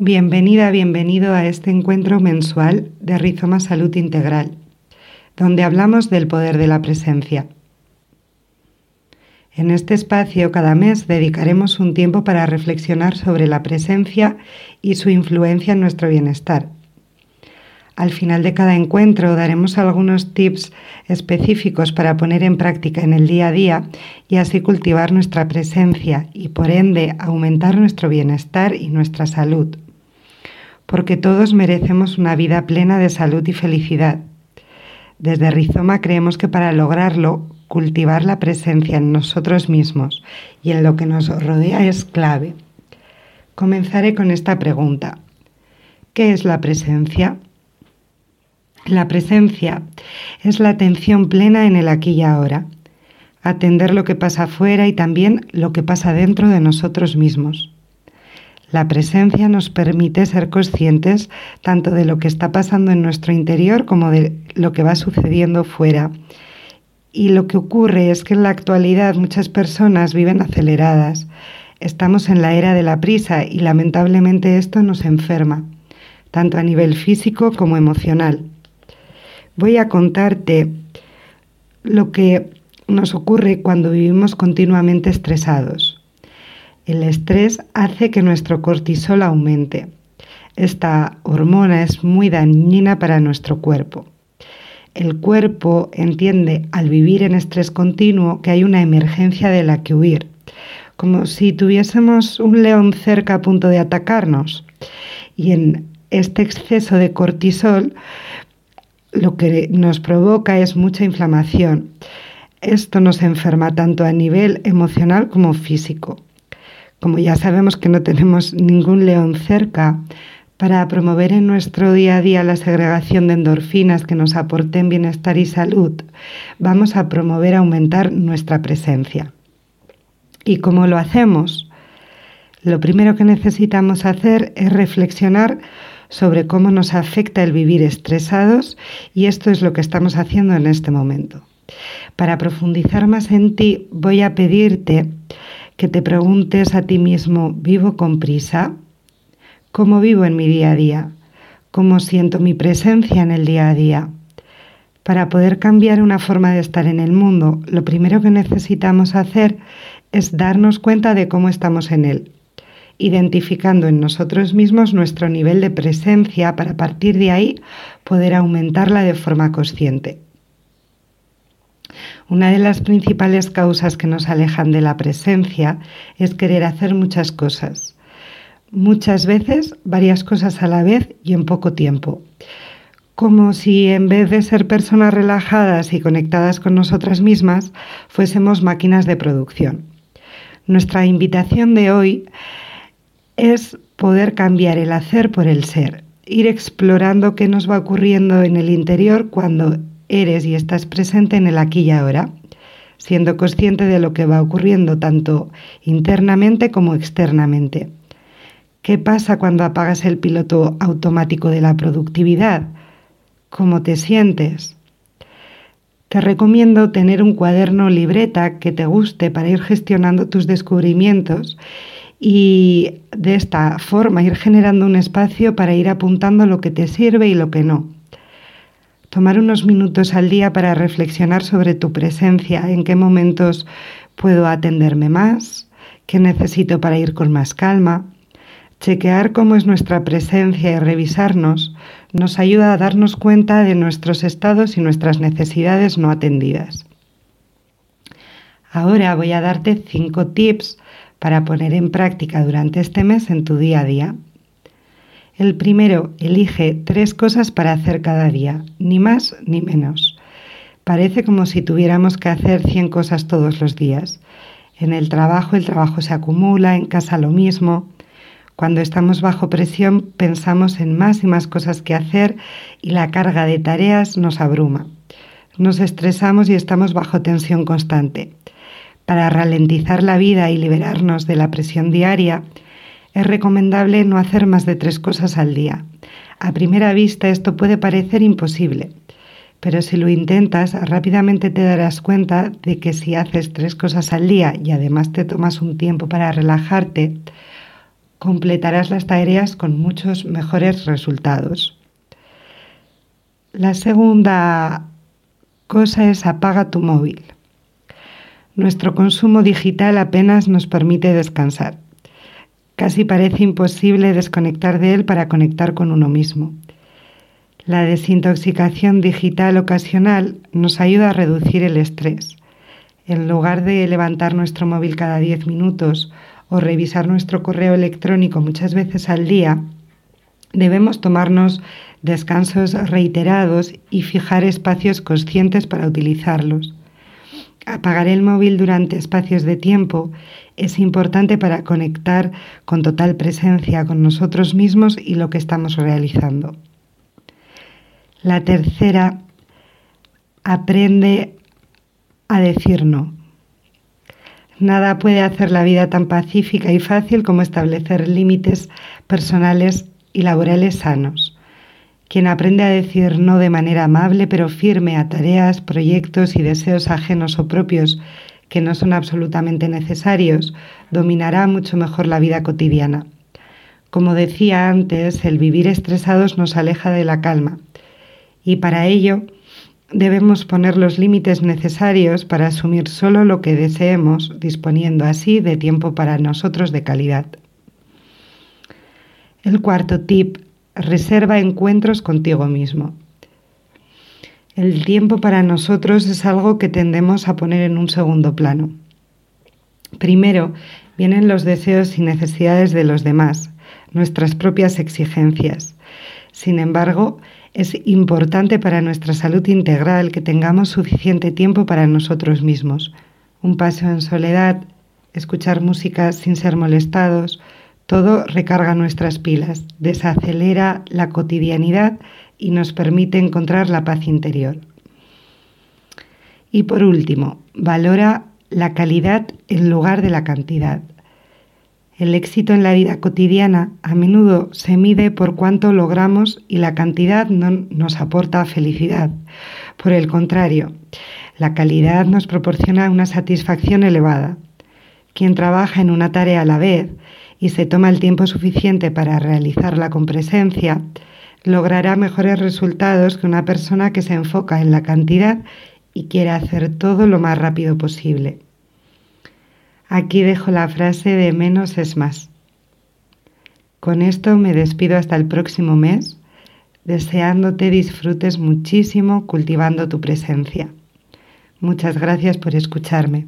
Bienvenida, bienvenido a este encuentro mensual de Rizoma Salud Integral, donde hablamos del poder de la presencia. En este espacio cada mes dedicaremos un tiempo para reflexionar sobre la presencia y su influencia en nuestro bienestar. Al final de cada encuentro daremos algunos tips específicos para poner en práctica en el día a día y así cultivar nuestra presencia y por ende aumentar nuestro bienestar y nuestra salud porque todos merecemos una vida plena de salud y felicidad. Desde Rizoma creemos que para lograrlo, cultivar la presencia en nosotros mismos y en lo que nos rodea es clave. Comenzaré con esta pregunta. ¿Qué es la presencia? La presencia es la atención plena en el aquí y ahora, atender lo que pasa afuera y también lo que pasa dentro de nosotros mismos. La presencia nos permite ser conscientes tanto de lo que está pasando en nuestro interior como de lo que va sucediendo fuera. Y lo que ocurre es que en la actualidad muchas personas viven aceleradas. Estamos en la era de la prisa y lamentablemente esto nos enferma, tanto a nivel físico como emocional. Voy a contarte lo que nos ocurre cuando vivimos continuamente estresados. El estrés hace que nuestro cortisol aumente. Esta hormona es muy dañina para nuestro cuerpo. El cuerpo entiende al vivir en estrés continuo que hay una emergencia de la que huir, como si tuviésemos un león cerca a punto de atacarnos. Y en este exceso de cortisol lo que nos provoca es mucha inflamación. Esto nos enferma tanto a nivel emocional como físico. Como ya sabemos que no tenemos ningún león cerca, para promover en nuestro día a día la segregación de endorfinas que nos aporten bienestar y salud, vamos a promover aumentar nuestra presencia. ¿Y cómo lo hacemos? Lo primero que necesitamos hacer es reflexionar sobre cómo nos afecta el vivir estresados y esto es lo que estamos haciendo en este momento. Para profundizar más en ti, voy a pedirte que te preguntes a ti mismo, ¿vivo con prisa? ¿Cómo vivo en mi día a día? ¿Cómo siento mi presencia en el día a día? Para poder cambiar una forma de estar en el mundo, lo primero que necesitamos hacer es darnos cuenta de cómo estamos en él, identificando en nosotros mismos nuestro nivel de presencia para a partir de ahí poder aumentarla de forma consciente. Una de las principales causas que nos alejan de la presencia es querer hacer muchas cosas. Muchas veces varias cosas a la vez y en poco tiempo. Como si en vez de ser personas relajadas y conectadas con nosotras mismas, fuésemos máquinas de producción. Nuestra invitación de hoy es poder cambiar el hacer por el ser, ir explorando qué nos va ocurriendo en el interior cuando eres y estás presente en el aquí y ahora, siendo consciente de lo que va ocurriendo tanto internamente como externamente. ¿Qué pasa cuando apagas el piloto automático de la productividad? ¿Cómo te sientes? Te recomiendo tener un cuaderno libreta que te guste para ir gestionando tus descubrimientos y de esta forma ir generando un espacio para ir apuntando lo que te sirve y lo que no. Tomar unos minutos al día para reflexionar sobre tu presencia, en qué momentos puedo atenderme más, qué necesito para ir con más calma. Chequear cómo es nuestra presencia y revisarnos nos ayuda a darnos cuenta de nuestros estados y nuestras necesidades no atendidas. Ahora voy a darte cinco tips para poner en práctica durante este mes en tu día a día. El primero, elige tres cosas para hacer cada día, ni más ni menos. Parece como si tuviéramos que hacer 100 cosas todos los días. En el trabajo el trabajo se acumula, en casa lo mismo. Cuando estamos bajo presión pensamos en más y más cosas que hacer y la carga de tareas nos abruma. Nos estresamos y estamos bajo tensión constante. Para ralentizar la vida y liberarnos de la presión diaria, es recomendable no hacer más de tres cosas al día. A primera vista esto puede parecer imposible, pero si lo intentas rápidamente te darás cuenta de que si haces tres cosas al día y además te tomas un tiempo para relajarte, completarás las tareas con muchos mejores resultados. La segunda cosa es apaga tu móvil. Nuestro consumo digital apenas nos permite descansar. Casi parece imposible desconectar de él para conectar con uno mismo. La desintoxicación digital ocasional nos ayuda a reducir el estrés. En lugar de levantar nuestro móvil cada 10 minutos o revisar nuestro correo electrónico muchas veces al día, debemos tomarnos descansos reiterados y fijar espacios conscientes para utilizarlos. Apagar el móvil durante espacios de tiempo es importante para conectar con total presencia con nosotros mismos y lo que estamos realizando. La tercera, aprende a decir no. Nada puede hacer la vida tan pacífica y fácil como establecer límites personales y laborales sanos. Quien aprende a decir no de manera amable pero firme a tareas, proyectos y deseos ajenos o propios que no son absolutamente necesarios, dominará mucho mejor la vida cotidiana. Como decía antes, el vivir estresados nos aleja de la calma y para ello debemos poner los límites necesarios para asumir solo lo que deseemos, disponiendo así de tiempo para nosotros de calidad. El cuarto tip reserva encuentros contigo mismo. El tiempo para nosotros es algo que tendemos a poner en un segundo plano. Primero vienen los deseos y necesidades de los demás, nuestras propias exigencias. Sin embargo, es importante para nuestra salud integral que tengamos suficiente tiempo para nosotros mismos. Un paso en soledad, escuchar música sin ser molestados, todo recarga nuestras pilas, desacelera la cotidianidad y nos permite encontrar la paz interior. Y por último, valora la calidad en lugar de la cantidad. El éxito en la vida cotidiana a menudo se mide por cuánto logramos y la cantidad no nos aporta felicidad. Por el contrario, la calidad nos proporciona una satisfacción elevada. Quien trabaja en una tarea a la vez y se toma el tiempo suficiente para realizarla con presencia, logrará mejores resultados que una persona que se enfoca en la cantidad y quiere hacer todo lo más rápido posible. Aquí dejo la frase de menos es más. Con esto me despido hasta el próximo mes, deseándote disfrutes muchísimo cultivando tu presencia. Muchas gracias por escucharme.